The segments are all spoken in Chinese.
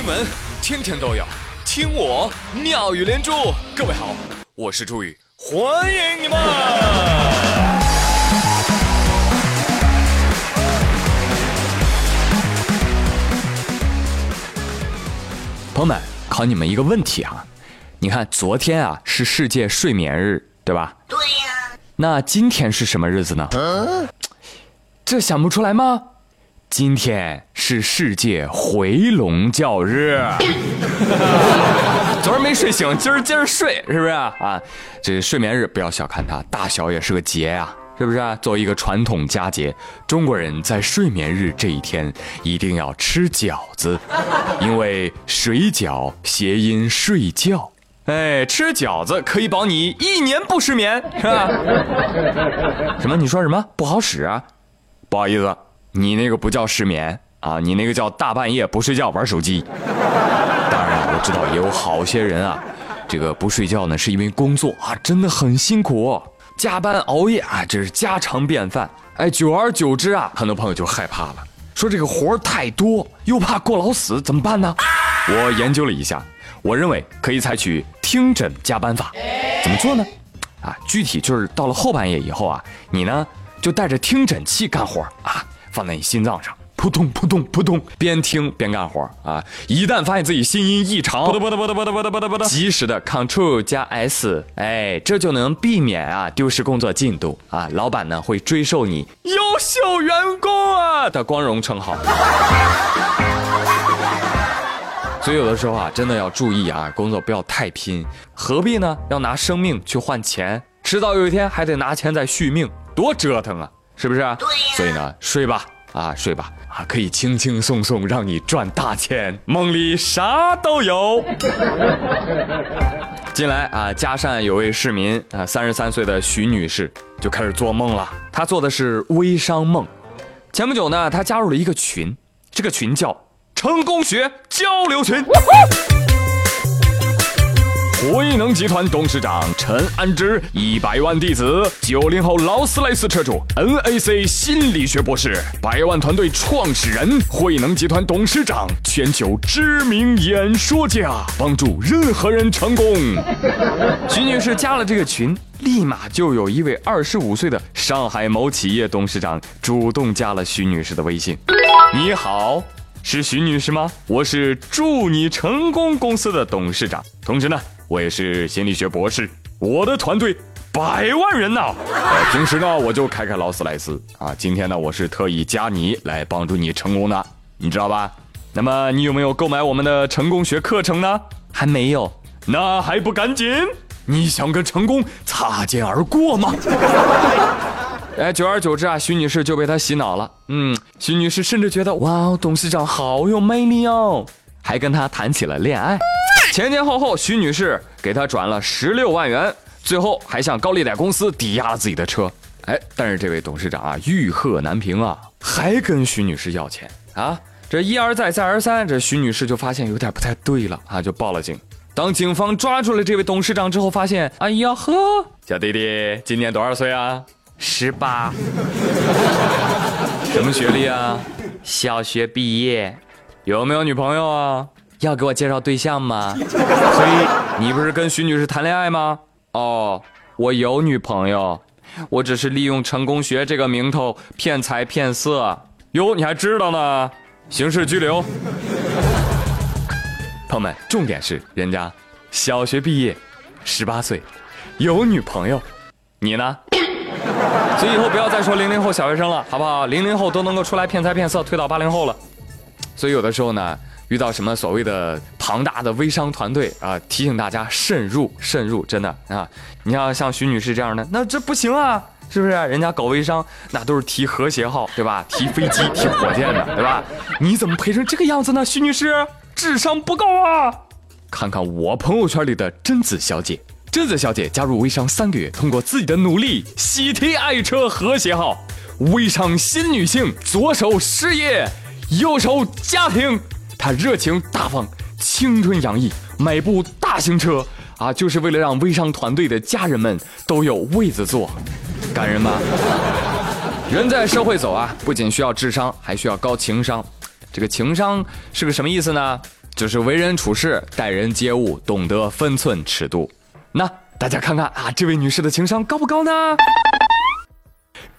新闻天天都有，听我妙语连珠。各位好，我是朱宇，欢迎你们。朋友们，考你们一个问题啊，你看昨天啊是世界睡眠日，对吧？对呀。那今天是什么日子呢？这想不出来吗？今天是世界回笼觉日。昨儿没睡醒，今儿今儿睡，是不是啊？这睡眠日不要小看它，大小也是个节呀，是不是？作为一个传统佳节，中国人在睡眠日这一天一定要吃饺子，因为水饺谐音睡觉。哎，吃饺子可以保你一年不失眠，是吧？什么？你说什么？不好使啊？不好意思。你那个不叫失眠啊，你那个叫大半夜不睡觉玩手机。当然，我知道也有好些人啊，这个不睡觉呢，是因为工作啊，真的很辛苦，加班熬夜啊，这是家常便饭。哎，久而久之啊，很多朋友就害怕了，说这个活儿太多，又怕过劳死，怎么办呢？我研究了一下，我认为可以采取听诊加班法。怎么做呢？啊，具体就是到了后半夜以后啊，你呢就带着听诊器干活啊。放在你心脏上，扑通扑通扑通，边听边干活啊！一旦发现自己心音异常，不得不得不得不得不得不得不得，及时的 Ctrl 加 S，哎，这就能避免啊丢失工作进度啊！老板呢会追授你优秀员工啊的光荣称号。所以有的时候啊，真的要注意啊，工作不要太拼，何必呢？要拿生命去换钱，迟早有一天还得拿钱再续命，多折腾啊！是不是？对所以呢，睡吧，啊，睡吧，啊，可以轻轻松松让你赚大钱，梦里啥都有。近来啊，嘉善有位市民啊，三十三岁的徐女士就开始做梦了。她做的是微商梦。前不久呢，她加入了一个群，这个群叫“成功学交流群”。慧能集团董事长陈安之，一百万弟子，九零后劳斯莱斯车主，NAC 心理学博士，百万团队创始人，慧能集团董事长，全球知名演说家，帮助任何人成功。徐女士加了这个群，立马就有一位二十五岁的上海某企业董事长主动加了徐女士的微信。你好，是徐女士吗？我是祝你成功公司的董事长，同时呢。我也是心理学博士，我的团队百万人呐。呃，平时呢我就开开劳斯莱斯啊，今天呢我是特意加你来帮助你成功的，你知道吧？那么你有没有购买我们的成功学课程呢？还没有，那还不赶紧？你想跟成功擦肩而过吗？哎，久而久之啊，徐女士就被他洗脑了。嗯，徐女士甚至觉得哇，董事长好有魅力哦，还跟他谈起了恋爱。前前后后，徐女士给他转了十六万元，最后还向高利贷公司抵押了自己的车。哎，但是这位董事长啊，欲壑难平啊，还跟徐女士要钱啊。这一而再，再而三，这徐女士就发现有点不太对了啊，就报了警。当警方抓住了这位董事长之后，发现，哎呀呵，小弟弟今年多少岁啊？十八。什么学历啊？小学毕业。有没有女朋友啊？要给我介绍对象吗？所以，你不是跟徐女士谈恋爱吗？哦，我有女朋友，我只是利用成功学这个名头骗财骗色。哟，你还知道呢？刑事拘留。朋友们，重点是人家小学毕业，十八岁，有女朋友，你呢？所以以后不要再说零零后小学生了，好不好？零零后都能够出来骗财骗色，推倒八零后了。所以有的时候呢。遇到什么所谓的庞大的微商团队啊，提醒大家慎入，慎入，真的啊！你要像徐女士这样的，那这不行啊，是不是？人家搞微商，那都是提和谐号，对吧？提飞机、提火箭的，对吧？你怎么配成这个样子呢？徐女士，智商不够啊！看看我朋友圈里的贞子小姐，贞子小姐加入微商三个月，通过自己的努力，喜提爱车和谐号，微商新女性，左手事业，右手家庭。他热情大方，青春洋溢，买部大型车啊，就是为了让微商团队的家人们都有位子坐，感人吧？人在社会走啊，不仅需要智商，还需要高情商。这个情商是个什么意思呢？就是为人处事、待人接物懂得分寸尺度。那大家看看啊，这位女士的情商高不高呢？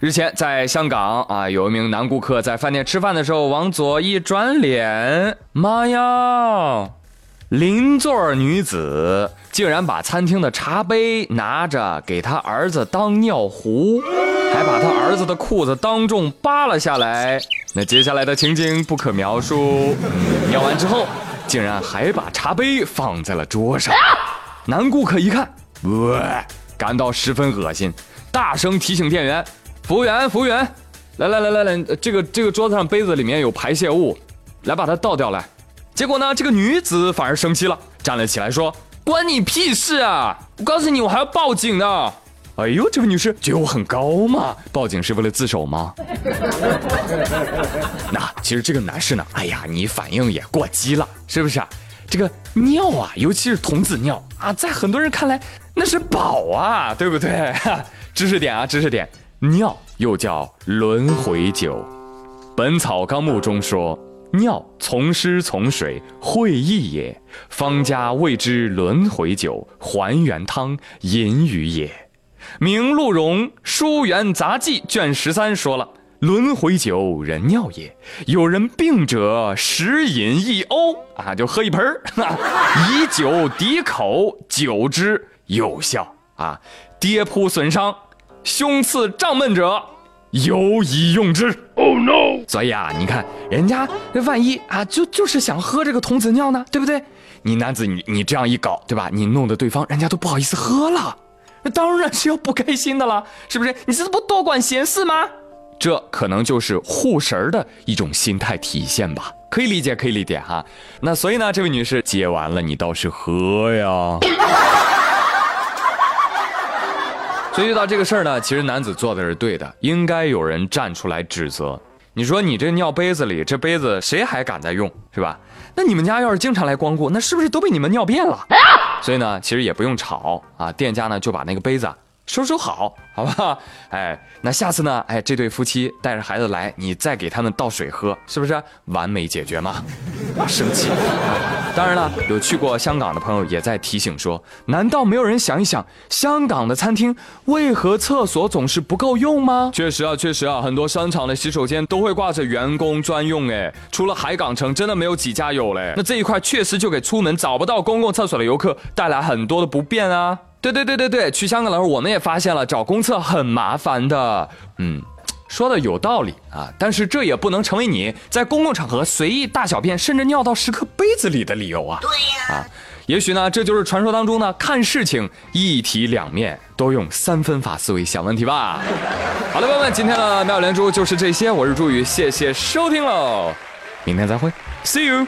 日前，在香港啊，有一名男顾客在饭店吃饭的时候，往左一转脸，妈呀！邻座女子竟然把餐厅的茶杯拿着给他儿子当尿壶，还把他儿子的裤子当众扒了下来。那接下来的情景不可描述。尿完之后，竟然还把茶杯放在了桌上。男顾客一看，哇，感到十分恶心，大声提醒店员：“服务员，服务员，来来来来来，这个这个桌子上杯子里面有排泄物，来把它倒掉来。”结果呢，这个女子反而生气了，站了起来说：“关你屁事啊！我告诉你，我还要报警呢。”哎呦，这位女士觉得我很高嘛？报警是为了自首吗？那其实这个男士呢，哎呀，你反应也过激了，是不是啊？这个尿啊，尤其是童子尿啊，在很多人看来那是宝啊，对不对？知识点啊，知识点，尿又叫轮回酒，《本草纲目》中说。尿从湿从水会意也，方家谓之轮回酒、还原汤饮语也。明鹿茸书园杂记卷十三说了，轮回酒人尿也，有人病者食饮一瓯啊，就喝一盆儿，以酒抵口，久之有效啊。跌扑损伤、胸刺胀闷者。尤以用之。Oh no！所以啊，你看人家那万一啊，就就是想喝这个童子尿呢，对不对？你男子你你这样一搞，对吧？你弄得对方人家都不好意思喝了，那当然是要不开心的了，是不是？你这不多管闲事吗？这可能就是护神儿的一种心态体现吧，可以理解，可以理解哈。那所以呢，这位女士接完了，你倒是喝呀。所以遇到这个事儿呢，其实男子做的是对的，应该有人站出来指责。你说你这尿杯子里，这杯子谁还敢再用，是吧？那你们家要是经常来光顾，那是不是都被你们尿遍了？所以呢，其实也不用吵啊，店家呢就把那个杯子。收收好，好不好？哎，那下次呢？哎，这对夫妻带着孩子来，你再给他们倒水喝，是不是完美解决吗？生气。当然了，有去过香港的朋友也在提醒说：难道没有人想一想，香港的餐厅为何厕所总是不够用吗？确实啊，确实啊，很多商场的洗手间都会挂着员工专用，哎，除了海港城，真的没有几家有嘞。那这一块确实就给出门找不到公共厕所的游客带来很多的不便啊。对对对对对，去香港的时候我们也发现了找公厕很麻烦的。嗯，说的有道理啊，但是这也不能成为你在公共场合随意大小便甚至尿到食客杯子里的理由啊。对呀。啊，也许呢，这就是传说当中呢看事情一体两面，都用三分法思维想问题吧。好了，朋友们，今天的妙连珠就是这些，我是朱宇，谢谢收听喽，明天再会，See you。